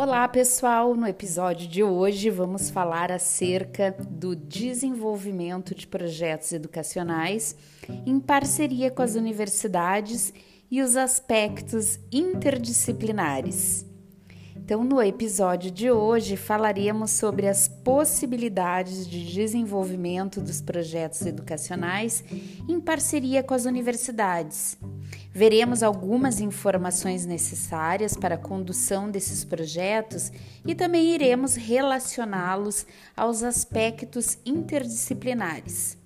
Olá, pessoal! No episódio de hoje vamos falar acerca do desenvolvimento de projetos educacionais em parceria com as universidades e os aspectos interdisciplinares. Então, no episódio de hoje, falaremos sobre as possibilidades de desenvolvimento dos projetos educacionais em parceria com as universidades. Veremos algumas informações necessárias para a condução desses projetos e também iremos relacioná-los aos aspectos interdisciplinares.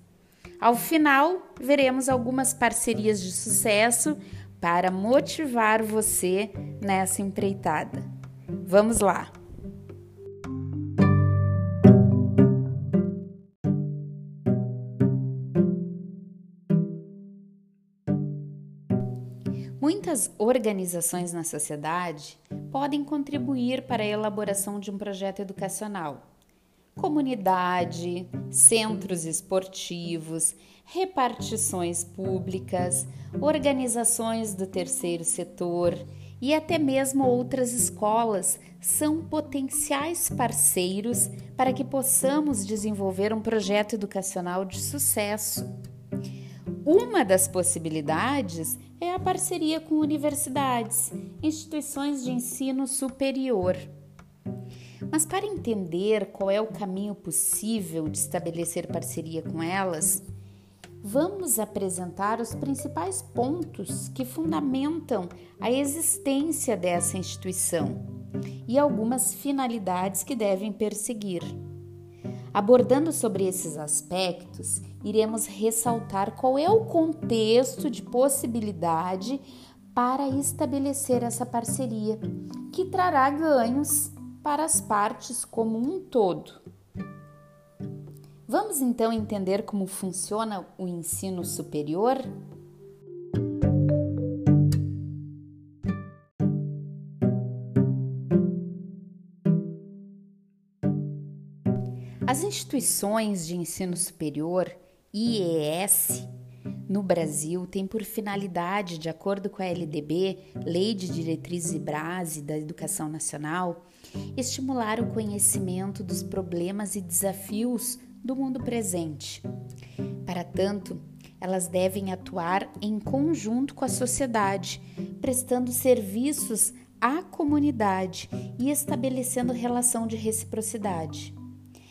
Ao final, veremos algumas parcerias de sucesso para motivar você nessa empreitada. Vamos lá! Muitas organizações na sociedade podem contribuir para a elaboração de um projeto educacional. Comunidade, centros esportivos, repartições públicas, organizações do terceiro setor e até mesmo outras escolas são potenciais parceiros para que possamos desenvolver um projeto educacional de sucesso. Uma das possibilidades é a parceria com universidades, instituições de ensino superior. Mas para entender qual é o caminho possível de estabelecer parceria com elas, vamos apresentar os principais pontos que fundamentam a existência dessa instituição e algumas finalidades que devem perseguir. Abordando sobre esses aspectos, iremos ressaltar qual é o contexto de possibilidade para estabelecer essa parceria, que trará ganhos para as partes como um todo. Vamos então entender como funciona o ensino superior? As instituições de ensino superior, IES, no Brasil têm por finalidade, de acordo com a LDB, Lei de Diretrizes e Base da Educação Nacional, estimular o conhecimento dos problemas e desafios do mundo presente. Para tanto, elas devem atuar em conjunto com a sociedade, prestando serviços à comunidade e estabelecendo relação de reciprocidade.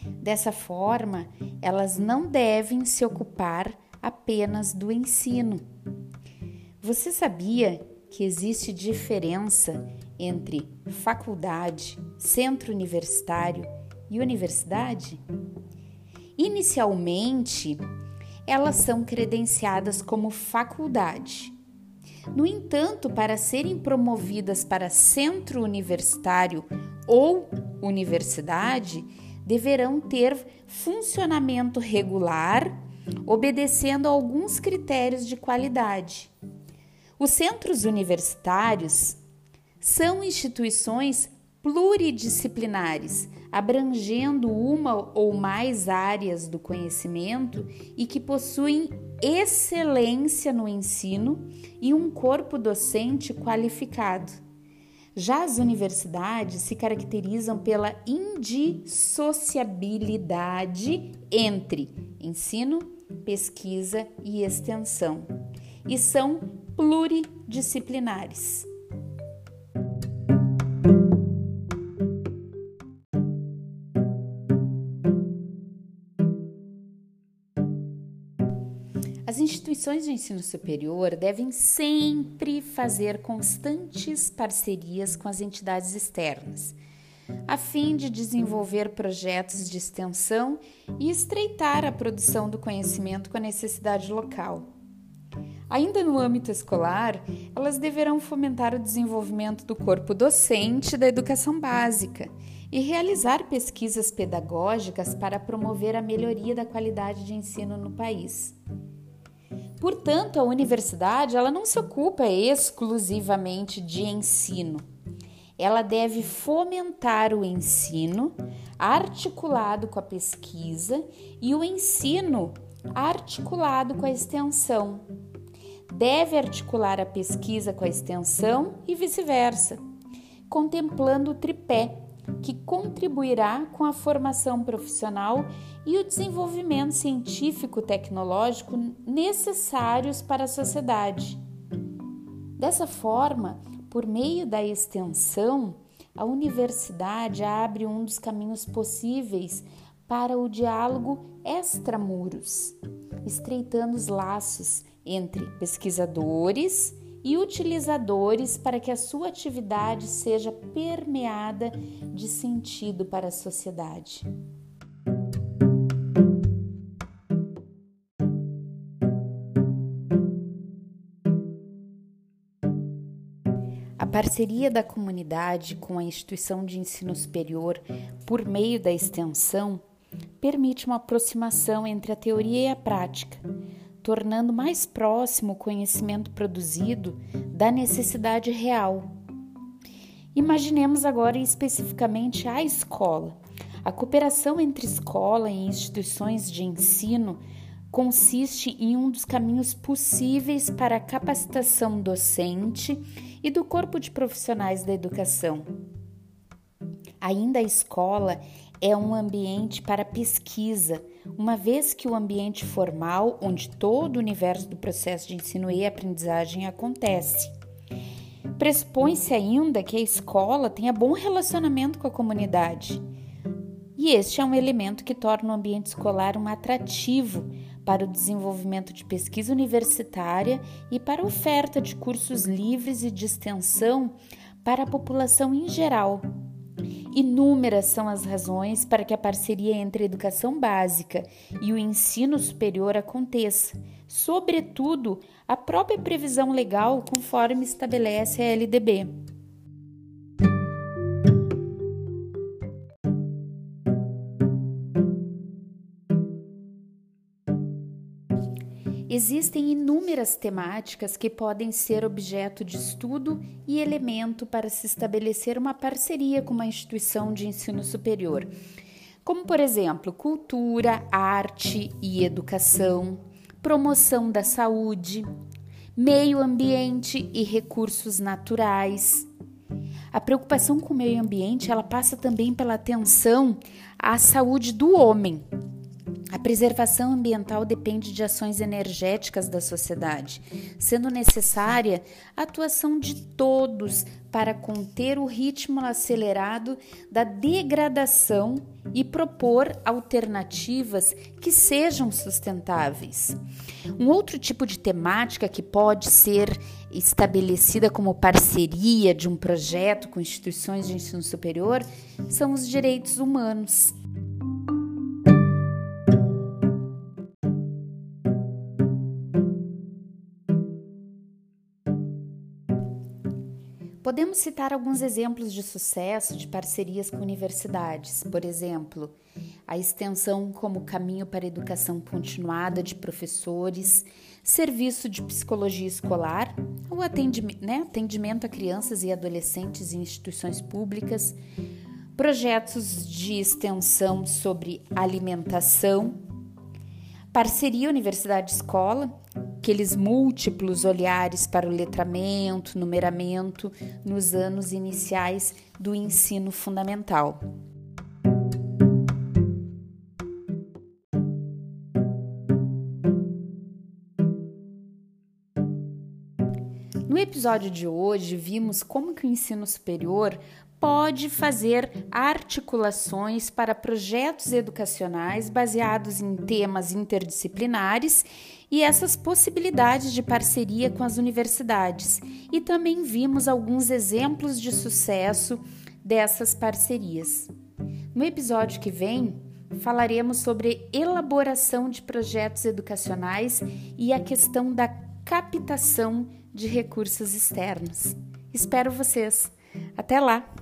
Dessa forma, elas não devem se ocupar apenas do ensino. Você sabia que existe diferença entre faculdade, centro universitário e universidade? Inicialmente, elas são credenciadas como faculdade. No entanto, para serem promovidas para centro universitário ou universidade, deverão ter funcionamento regular, obedecendo a alguns critérios de qualidade. Os centros universitários são instituições pluridisciplinares, abrangendo uma ou mais áreas do conhecimento e que possuem excelência no ensino e um corpo docente qualificado. Já as universidades se caracterizam pela indissociabilidade entre ensino, pesquisa e extensão e são pluridisciplinares. As instituições de ensino superior devem sempre fazer constantes parcerias com as entidades externas, a fim de desenvolver projetos de extensão e estreitar a produção do conhecimento com a necessidade local. Ainda no âmbito escolar, elas deverão fomentar o desenvolvimento do corpo docente da educação básica e realizar pesquisas pedagógicas para promover a melhoria da qualidade de ensino no país. Portanto, a universidade ela não se ocupa exclusivamente de ensino. Ela deve fomentar o ensino articulado com a pesquisa e o ensino articulado com a extensão. Deve articular a pesquisa com a extensão e vice-versa. contemplando o tripé, que contribuirá com a formação profissional e o desenvolvimento científico-tecnológico necessários para a sociedade. Dessa forma, por meio da extensão, a universidade abre um dos caminhos possíveis para o diálogo extramuros, estreitando os laços entre pesquisadores e utilizadores para que a sua atividade seja permeada de sentido para a sociedade. A parceria da comunidade com a instituição de ensino superior por meio da extensão permite uma aproximação entre a teoria e a prática, tornando mais próximo o conhecimento produzido da necessidade real. Imaginemos agora especificamente a escola. A cooperação entre escola e instituições de ensino consiste em um dos caminhos possíveis para a capacitação docente e do corpo de profissionais da educação. Ainda a escola é um ambiente para pesquisa, uma vez que o ambiente formal, onde todo o universo do processo de ensino e aprendizagem acontece. Pressupõe-se ainda que a escola tenha bom relacionamento com a comunidade. E este é um elemento que torna o ambiente escolar um atrativo para o desenvolvimento de pesquisa universitária e para a oferta de cursos livres e de extensão para a população em geral Inúmeras são as razões para que a parceria entre a educação básica e o ensino superior aconteça, sobretudo a própria previsão legal conforme estabelece a LDB. Existem inúmeras temáticas que podem ser objeto de estudo e elemento para se estabelecer uma parceria com uma instituição de ensino superior, como, por exemplo, cultura, arte e educação, promoção da saúde, meio ambiente e recursos naturais. A preocupação com o meio ambiente ela passa também pela atenção à saúde do homem, a preservação ambiental depende de ações energéticas da sociedade, sendo necessária a atuação de todos para conter o ritmo acelerado da degradação e propor alternativas que sejam sustentáveis. Um outro tipo de temática que pode ser estabelecida como parceria de um projeto com instituições de ensino superior são os direitos humanos. Podemos citar alguns exemplos de sucesso de parcerias com universidades, por exemplo, a extensão como caminho para a educação continuada de professores, serviço de psicologia escolar, o atendimento, né, atendimento a crianças e adolescentes em instituições públicas, projetos de extensão sobre alimentação, parceria universidade-escola, aqueles múltiplos olhares para o letramento, numeramento nos anos iniciais do ensino fundamental. No episódio de hoje, vimos como que o ensino superior pode fazer articulações para projetos educacionais baseados em temas interdisciplinares e essas possibilidades de parceria com as universidades. E também vimos alguns exemplos de sucesso dessas parcerias. No episódio que vem, falaremos sobre elaboração de projetos educacionais e a questão da captação de recursos externos. Espero vocês. Até lá!